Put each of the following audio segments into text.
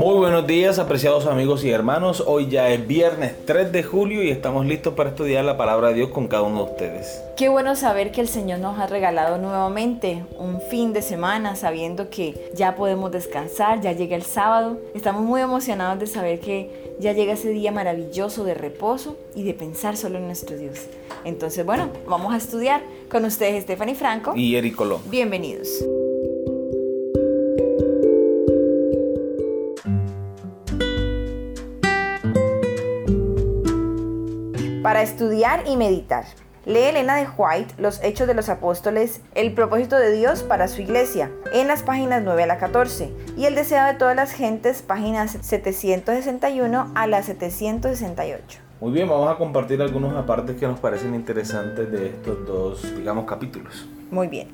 Muy buenos días, apreciados amigos y hermanos. Hoy ya es viernes 3 de julio y estamos listos para estudiar la palabra de Dios con cada uno de ustedes. Qué bueno saber que el Señor nos ha regalado nuevamente un fin de semana, sabiendo que ya podemos descansar, ya llega el sábado. Estamos muy emocionados de saber que ya llega ese día maravilloso de reposo y de pensar solo en nuestro Dios. Entonces, bueno, vamos a estudiar con ustedes Stephanie Franco y Eric Colón. Bienvenidos. Para estudiar y meditar. Lee Elena de White Los Hechos de los Apóstoles, el propósito de Dios para su iglesia, en las páginas 9 a la 14, y el deseo de todas las gentes, páginas 761 a la 768. Muy bien, vamos a compartir algunos apartes que nos parecen interesantes de estos dos, digamos, capítulos. Muy bien.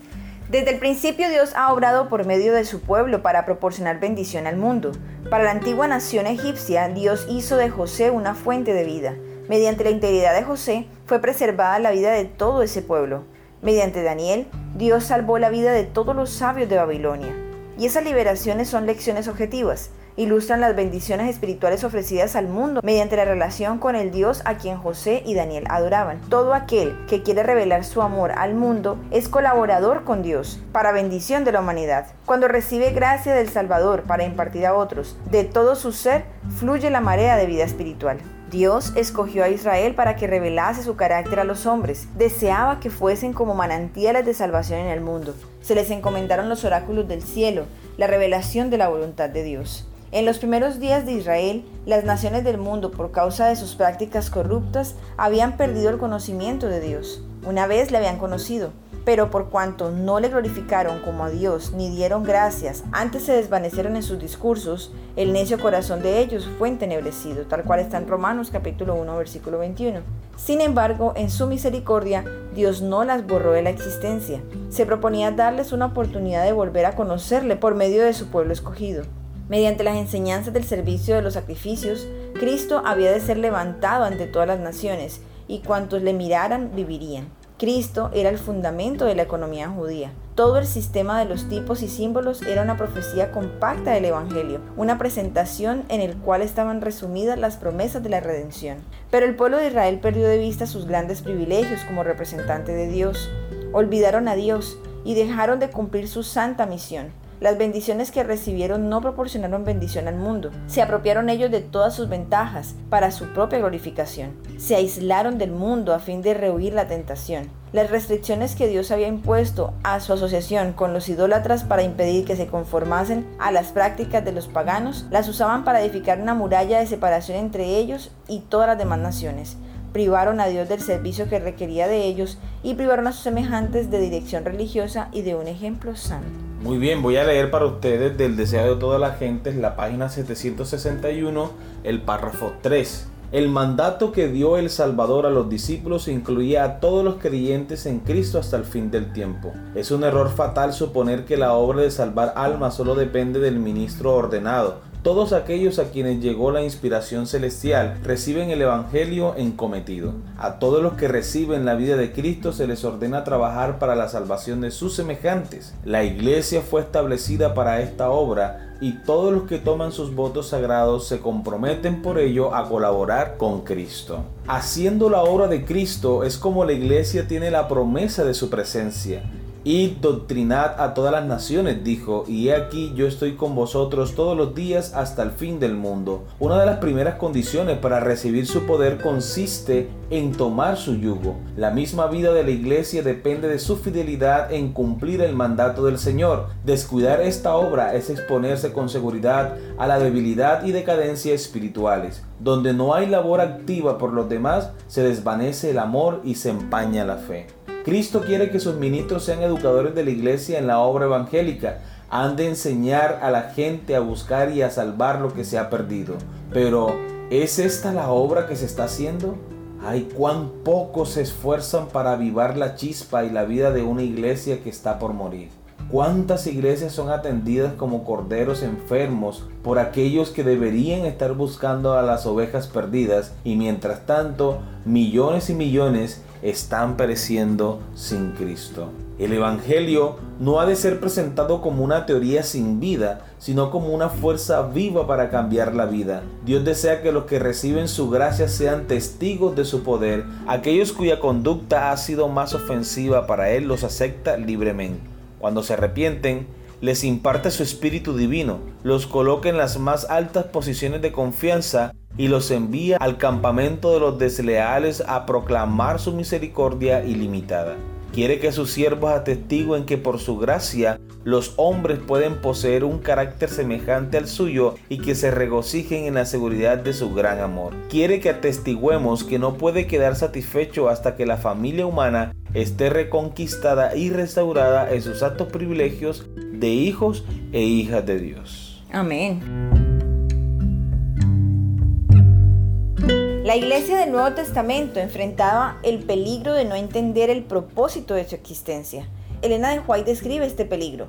Desde el principio Dios ha obrado por medio de su pueblo para proporcionar bendición al mundo. Para la antigua nación egipcia, Dios hizo de José una fuente de vida. Mediante la integridad de José fue preservada la vida de todo ese pueblo. Mediante Daniel, Dios salvó la vida de todos los sabios de Babilonia. Y esas liberaciones son lecciones objetivas, ilustran las bendiciones espirituales ofrecidas al mundo mediante la relación con el Dios a quien José y Daniel adoraban. Todo aquel que quiere revelar su amor al mundo es colaborador con Dios para bendición de la humanidad. Cuando recibe gracia del Salvador para impartir a otros, de todo su ser fluye la marea de vida espiritual. Dios escogió a Israel para que revelase su carácter a los hombres. Deseaba que fuesen como manantiales de salvación en el mundo. Se les encomendaron los oráculos del cielo, la revelación de la voluntad de Dios. En los primeros días de Israel, las naciones del mundo, por causa de sus prácticas corruptas, habían perdido el conocimiento de Dios. Una vez le habían conocido, pero por cuanto no le glorificaron como a Dios ni dieron gracias, antes se desvanecieron en sus discursos, el necio corazón de ellos fue entenebrecido, tal cual está en Romanos capítulo 1 versículo 21. Sin embargo, en su misericordia, Dios no las borró de la existencia. Se proponía darles una oportunidad de volver a conocerle por medio de su pueblo escogido. Mediante las enseñanzas del servicio de los sacrificios, Cristo había de ser levantado ante todas las naciones, y cuantos le miraran vivirían. Cristo era el fundamento de la economía judía. Todo el sistema de los tipos y símbolos era una profecía compacta del Evangelio, una presentación en el cual estaban resumidas las promesas de la redención. Pero el pueblo de Israel perdió de vista sus grandes privilegios como representante de Dios. Olvidaron a Dios y dejaron de cumplir su santa misión. Las bendiciones que recibieron no proporcionaron bendición al mundo. Se apropiaron ellos de todas sus ventajas para su propia glorificación. Se aislaron del mundo a fin de rehuir la tentación. Las restricciones que Dios había impuesto a su asociación con los idólatras para impedir que se conformasen a las prácticas de los paganos, las usaban para edificar una muralla de separación entre ellos y todas las demás naciones privaron a Dios del servicio que requería de ellos y privaron a sus semejantes de dirección religiosa y de un ejemplo santo. Muy bien, voy a leer para ustedes del deseo de toda la gente la página 761, el párrafo 3. El mandato que dio el Salvador a los discípulos incluía a todos los creyentes en Cristo hasta el fin del tiempo. Es un error fatal suponer que la obra de salvar almas solo depende del ministro ordenado, todos aquellos a quienes llegó la inspiración celestial reciben el Evangelio encometido. A todos los que reciben la vida de Cristo se les ordena trabajar para la salvación de sus semejantes. La iglesia fue establecida para esta obra y todos los que toman sus votos sagrados se comprometen por ello a colaborar con Cristo. Haciendo la obra de Cristo es como la iglesia tiene la promesa de su presencia y doctrinad a todas las naciones, dijo, y he aquí yo estoy con vosotros todos los días hasta el fin del mundo. Una de las primeras condiciones para recibir su poder consiste en tomar su yugo. La misma vida de la iglesia depende de su fidelidad en cumplir el mandato del Señor. Descuidar esta obra es exponerse con seguridad a la debilidad y decadencia espirituales. Donde no hay labor activa por los demás, se desvanece el amor y se empaña la fe. Cristo quiere que sus ministros sean educadores de la iglesia en la obra evangélica. Han de enseñar a la gente a buscar y a salvar lo que se ha perdido. Pero, ¿es esta la obra que se está haciendo? Ay, cuán pocos se esfuerzan para avivar la chispa y la vida de una iglesia que está por morir. ¿Cuántas iglesias son atendidas como corderos enfermos por aquellos que deberían estar buscando a las ovejas perdidas y mientras tanto millones y millones están pereciendo sin Cristo. El Evangelio no ha de ser presentado como una teoría sin vida, sino como una fuerza viva para cambiar la vida. Dios desea que los que reciben su gracia sean testigos de su poder. Aquellos cuya conducta ha sido más ofensiva para Él los acepta libremente. Cuando se arrepienten, les imparte su espíritu divino, los coloca en las más altas posiciones de confianza y los envía al campamento de los desleales a proclamar su misericordia ilimitada. Quiere que sus siervos atestiguen que por su gracia los hombres pueden poseer un carácter semejante al suyo y que se regocijen en la seguridad de su gran amor. Quiere que atestiguemos que no puede quedar satisfecho hasta que la familia humana esté reconquistada y restaurada en sus altos privilegios de hijos e hijas de Dios. Amén. La iglesia del Nuevo Testamento enfrentaba el peligro de no entender el propósito de su existencia. Elena de White describe este peligro.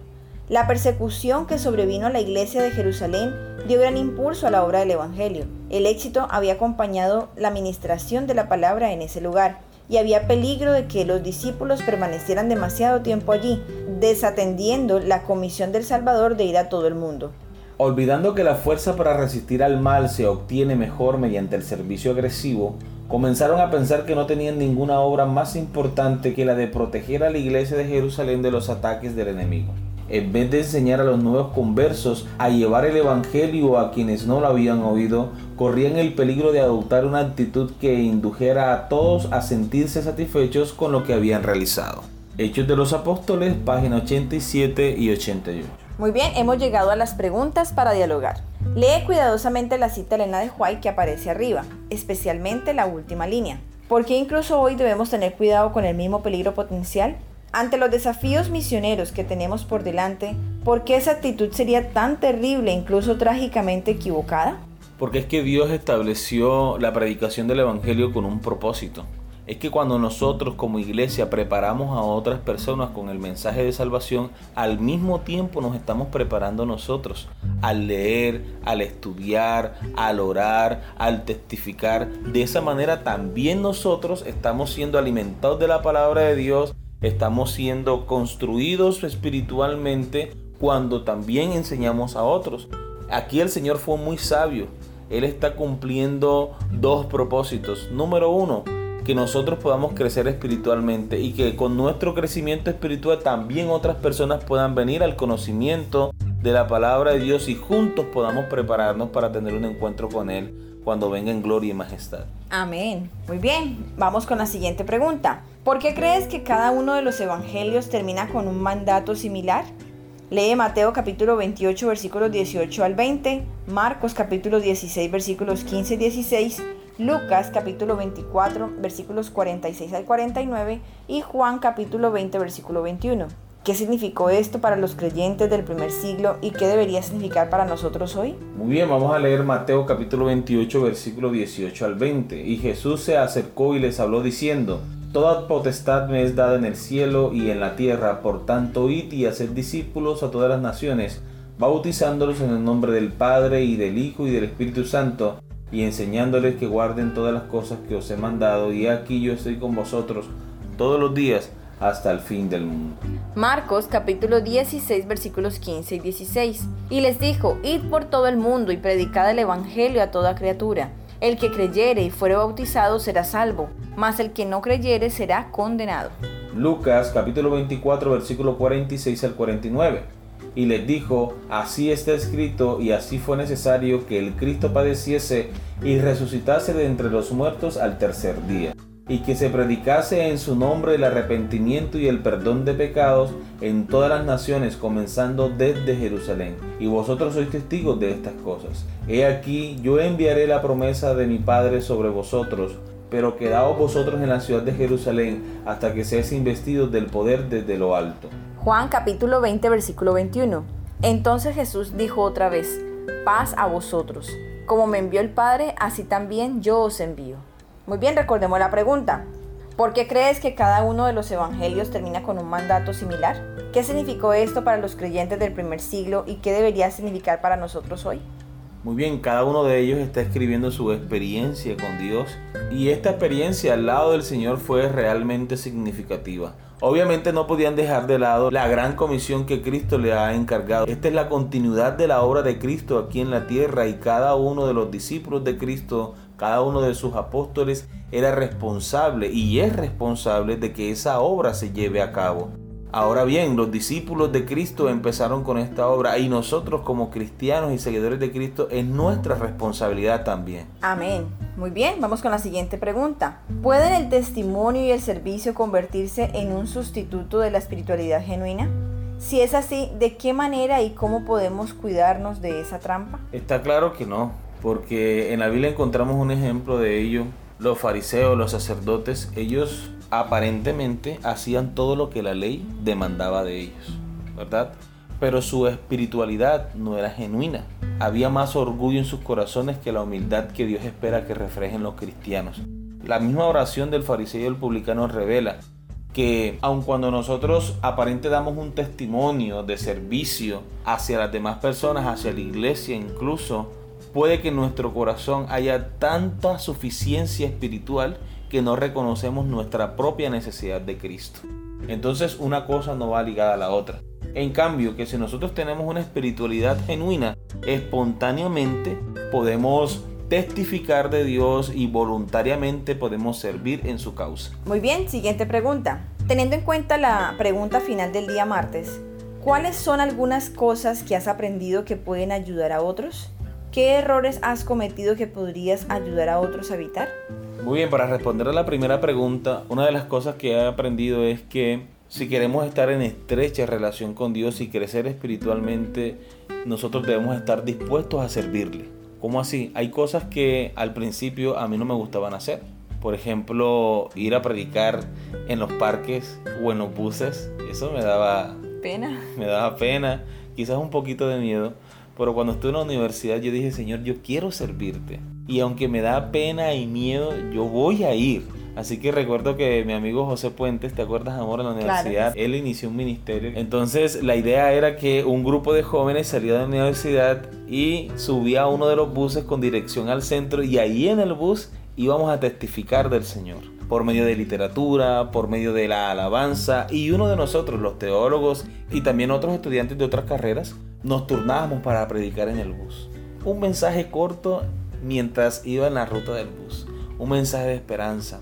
La persecución que sobrevino a la iglesia de Jerusalén dio gran impulso a la obra del Evangelio. El éxito había acompañado la ministración de la palabra en ese lugar y había peligro de que los discípulos permanecieran demasiado tiempo allí, desatendiendo la comisión del Salvador de ir a todo el mundo. Olvidando que la fuerza para resistir al mal se obtiene mejor mediante el servicio agresivo, comenzaron a pensar que no tenían ninguna obra más importante que la de proteger a la iglesia de Jerusalén de los ataques del enemigo. En vez de enseñar a los nuevos conversos a llevar el Evangelio a quienes no lo habían oído, corrían el peligro de adoptar una actitud que indujera a todos a sentirse satisfechos con lo que habían realizado. Hechos de los Apóstoles, páginas 87 y 88. Muy bien, hemos llegado a las preguntas para dialogar. Lee cuidadosamente la cita Elena de White que aparece arriba, especialmente la última línea. ¿Por qué incluso hoy debemos tener cuidado con el mismo peligro potencial? Ante los desafíos misioneros que tenemos por delante, ¿por qué esa actitud sería tan terrible, incluso trágicamente equivocada? Porque es que Dios estableció la predicación del Evangelio con un propósito es que cuando nosotros como iglesia preparamos a otras personas con el mensaje de salvación, al mismo tiempo nos estamos preparando nosotros al leer, al estudiar, al orar, al testificar. De esa manera también nosotros estamos siendo alimentados de la palabra de Dios, estamos siendo construidos espiritualmente cuando también enseñamos a otros. Aquí el Señor fue muy sabio. Él está cumpliendo dos propósitos. Número uno, que nosotros podamos crecer espiritualmente y que con nuestro crecimiento espiritual también otras personas puedan venir al conocimiento de la palabra de Dios y juntos podamos prepararnos para tener un encuentro con Él cuando venga en gloria y majestad. Amén. Muy bien, vamos con la siguiente pregunta. ¿Por qué crees que cada uno de los evangelios termina con un mandato similar? Lee Mateo capítulo 28 versículos 18 al 20, Marcos capítulo 16 versículos 15 y 16 Lucas capítulo 24 versículos 46 al 49 y Juan capítulo 20 versículo 21. ¿Qué significó esto para los creyentes del primer siglo y qué debería significar para nosotros hoy? Muy bien, vamos a leer Mateo capítulo 28 versículo 18 al 20. Y Jesús se acercó y les habló diciendo, Toda potestad me es dada en el cielo y en la tierra, por tanto id y haced discípulos a todas las naciones, bautizándolos en el nombre del Padre y del Hijo y del Espíritu Santo y enseñándoles que guarden todas las cosas que os he mandado, y aquí yo estoy con vosotros todos los días hasta el fin del mundo. Marcos capítulo 16 versículos 15 y 16. Y les dijo, id por todo el mundo y predicad el Evangelio a toda criatura. El que creyere y fuere bautizado será salvo, mas el que no creyere será condenado. Lucas capítulo 24 versículo 46 al 49 y les dijo, así está escrito y así fue necesario que el Cristo padeciese y resucitase de entre los muertos al tercer día, y que se predicase en su nombre el arrepentimiento y el perdón de pecados en todas las naciones, comenzando desde Jerusalén. Y vosotros sois testigos de estas cosas. He aquí, yo enviaré la promesa de mi Padre sobre vosotros, pero quedaos vosotros en la ciudad de Jerusalén hasta que seáis investidos del poder desde lo alto. Juan capítulo 20 versículo 21. Entonces Jesús dijo otra vez, paz a vosotros. Como me envió el Padre, así también yo os envío. Muy bien, recordemos la pregunta. ¿Por qué crees que cada uno de los evangelios termina con un mandato similar? ¿Qué significó esto para los creyentes del primer siglo y qué debería significar para nosotros hoy? Muy bien, cada uno de ellos está escribiendo su experiencia con Dios y esta experiencia al lado del Señor fue realmente significativa. Obviamente no podían dejar de lado la gran comisión que Cristo le ha encargado. Esta es la continuidad de la obra de Cristo aquí en la tierra y cada uno de los discípulos de Cristo, cada uno de sus apóstoles era responsable y es responsable de que esa obra se lleve a cabo. Ahora bien, los discípulos de Cristo empezaron con esta obra y nosotros como cristianos y seguidores de Cristo es nuestra responsabilidad también. Amén. Muy bien, vamos con la siguiente pregunta. ¿Pueden el testimonio y el servicio convertirse en un sustituto de la espiritualidad genuina? Si es así, ¿de qué manera y cómo podemos cuidarnos de esa trampa? Está claro que no, porque en la Biblia encontramos un ejemplo de ello. Los fariseos, los sacerdotes, ellos aparentemente hacían todo lo que la ley demandaba de ellos, ¿verdad? Pero su espiritualidad no era genuina. Había más orgullo en sus corazones que la humildad que Dios espera que reflejen los cristianos. La misma oración del fariseo y el publicano revela que aun cuando nosotros aparente damos un testimonio de servicio hacia las demás personas, hacia la iglesia incluso, puede que en nuestro corazón haya tanta suficiencia espiritual que no reconocemos nuestra propia necesidad de Cristo. Entonces una cosa no va ligada a la otra. En cambio, que si nosotros tenemos una espiritualidad genuina, espontáneamente podemos testificar de Dios y voluntariamente podemos servir en su causa. Muy bien, siguiente pregunta. Teniendo en cuenta la pregunta final del día martes, ¿cuáles son algunas cosas que has aprendido que pueden ayudar a otros? ¿Qué errores has cometido que podrías ayudar a otros a evitar? Muy bien, para responder a la primera pregunta, una de las cosas que he aprendido es que si queremos estar en estrecha relación con Dios y crecer espiritualmente, nosotros debemos estar dispuestos a servirle. ¿Cómo así? Hay cosas que al principio a mí no me gustaban hacer. Por ejemplo, ir a predicar en los parques o en los buses. Eso me daba pena. Me daba pena, quizás un poquito de miedo. Pero cuando estuve en la universidad yo dije, Señor, yo quiero servirte. Y aunque me da pena y miedo, yo voy a ir. Así que recuerdo que mi amigo José Puentes, ¿te acuerdas, amor, en la universidad? Él inició un ministerio. Entonces la idea era que un grupo de jóvenes salía de la universidad y subía a uno de los buses con dirección al centro y ahí en el bus íbamos a testificar del Señor por medio de literatura, por medio de la alabanza y uno de nosotros, los teólogos y también otros estudiantes de otras carreras, nos turnábamos para predicar en el bus. Un mensaje corto mientras iba en la ruta del bus, un mensaje de esperanza.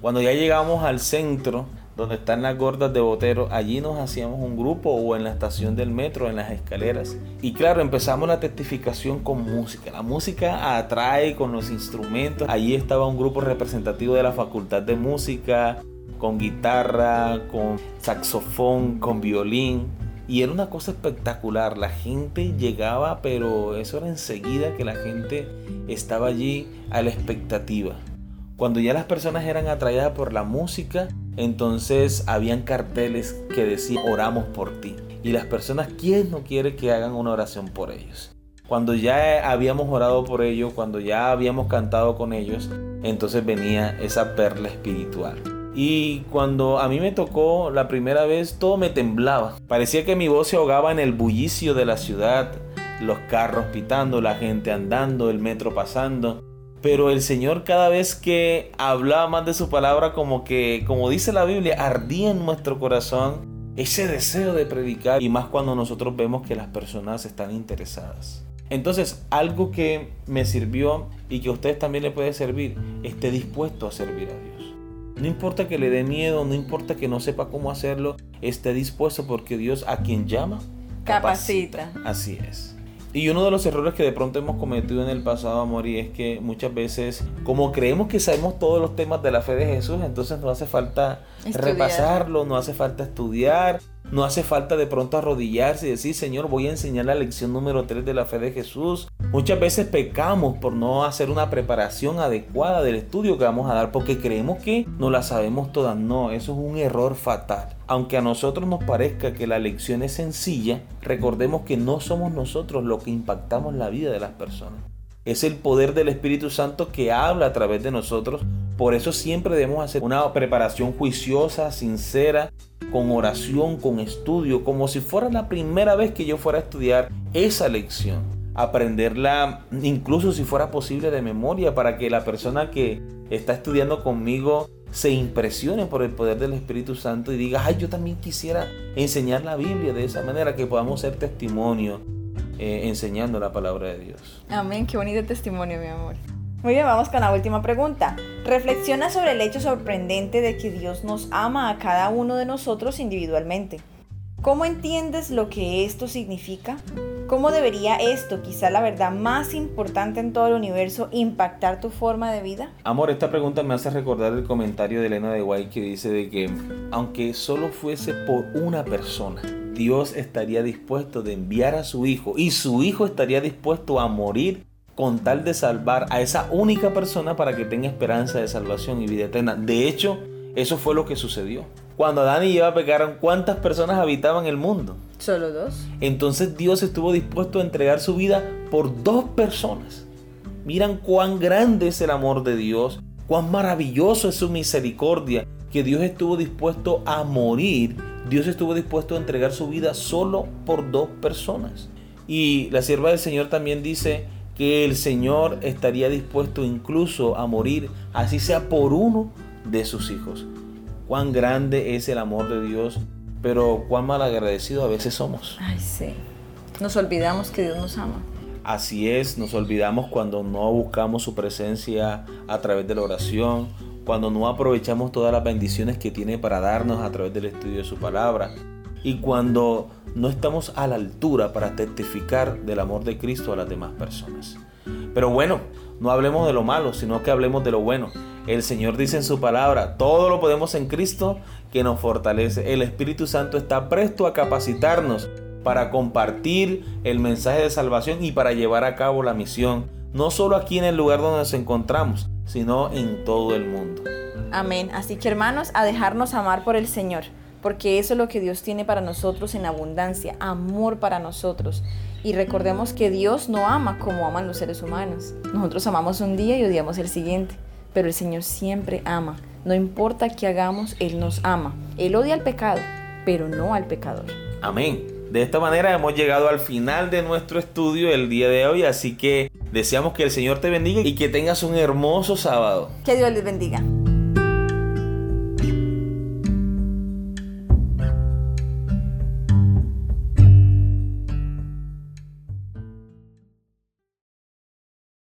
Cuando ya llegamos al centro, donde están las gordas de Botero, allí nos hacíamos un grupo o en la estación del metro, en las escaleras. Y claro, empezamos la testificación con música. La música atrae con los instrumentos. Allí estaba un grupo representativo de la Facultad de Música, con guitarra, con saxofón, con violín. Y era una cosa espectacular. La gente llegaba, pero eso era enseguida que la gente estaba allí a la expectativa. Cuando ya las personas eran atraídas por la música, entonces habían carteles que decían oramos por ti. Y las personas, ¿quién no quiere que hagan una oración por ellos? Cuando ya habíamos orado por ellos, cuando ya habíamos cantado con ellos, entonces venía esa perla espiritual. Y cuando a mí me tocó la primera vez, todo me temblaba. Parecía que mi voz se ahogaba en el bullicio de la ciudad, los carros pitando, la gente andando, el metro pasando. Pero el Señor cada vez que hablaba más de su palabra, como que, como dice la Biblia, ardía en nuestro corazón ese deseo de predicar. Y más cuando nosotros vemos que las personas están interesadas. Entonces, algo que me sirvió y que a ustedes también le puede servir, esté dispuesto a servir a Dios. No importa que le dé miedo, no importa que no sepa cómo hacerlo, esté dispuesto porque Dios a quien llama, capacita. Así es. Y uno de los errores que de pronto hemos cometido en el pasado, amor, y es que muchas veces, como creemos que sabemos todos los temas de la fe de Jesús, entonces no hace falta repasarlo, no hace falta estudiar, no hace falta de pronto arrodillarse y decir, Señor, voy a enseñar la lección número 3 de la fe de Jesús. Muchas veces pecamos por no hacer una preparación adecuada del estudio que vamos a dar porque creemos que no la sabemos todas. No, eso es un error fatal. Aunque a nosotros nos parezca que la lección es sencilla, recordemos que no somos nosotros los que impactamos la vida de las personas. Es el poder del Espíritu Santo que habla a través de nosotros. Por eso siempre debemos hacer una preparación juiciosa, sincera, con oración, con estudio, como si fuera la primera vez que yo fuera a estudiar esa lección. aprenderla incluso si fuera posible de memoria para que la persona que está estudiando conmigo se impresione por el poder del Espíritu Santo y diga, ay, yo también quisiera enseñar la Biblia de esa manera, que podamos ser testimonio eh, enseñando la palabra de Dios. Amén, qué bonito testimonio, mi amor. Muy bien, vamos con la última pregunta. Reflexiona sobre el hecho sorprendente de que Dios nos ama a cada uno de nosotros individualmente. ¿Cómo entiendes lo que esto significa? ¿Cómo debería esto, quizá la verdad más importante en todo el universo, impactar tu forma de vida? Amor, esta pregunta me hace recordar el comentario de Elena de White que dice de que aunque solo fuese por una persona, Dios estaría dispuesto de enviar a su hijo y su hijo estaría dispuesto a morir con tal de salvar a esa única persona para que tenga esperanza de salvación y vida eterna. De hecho, eso fue lo que sucedió. Cuando Adán y Eva pecaron, ¿cuántas personas habitaban el mundo? Solo dos. Entonces Dios estuvo dispuesto a entregar su vida por dos personas. Miran cuán grande es el amor de Dios, cuán maravilloso es su misericordia, que Dios estuvo dispuesto a morir, Dios estuvo dispuesto a entregar su vida solo por dos personas. Y la sierva del Señor también dice que el Señor estaría dispuesto incluso a morir, así sea por uno de sus hijos cuán grande es el amor de Dios, pero cuán mal agradecido a veces somos. Ay, sí. Nos olvidamos que Dios nos ama. Así es, nos olvidamos cuando no buscamos su presencia a través de la oración, cuando no aprovechamos todas las bendiciones que tiene para darnos a través del estudio de su palabra y cuando no estamos a la altura para testificar del amor de Cristo a las demás personas. Pero bueno, no hablemos de lo malo, sino que hablemos de lo bueno. El Señor dice en su palabra, todo lo podemos en Cristo que nos fortalece. El Espíritu Santo está presto a capacitarnos para compartir el mensaje de salvación y para llevar a cabo la misión, no solo aquí en el lugar donde nos encontramos, sino en todo el mundo. Amén. Así que hermanos, a dejarnos amar por el Señor, porque eso es lo que Dios tiene para nosotros en abundancia, amor para nosotros. Y recordemos que Dios no ama como aman los seres humanos. Nosotros amamos un día y odiamos el siguiente pero el Señor siempre ama. No importa qué hagamos, Él nos ama. Él odia al pecado, pero no al pecador. Amén. De esta manera hemos llegado al final de nuestro estudio el día de hoy, así que deseamos que el Señor te bendiga y que tengas un hermoso sábado. Que Dios les bendiga.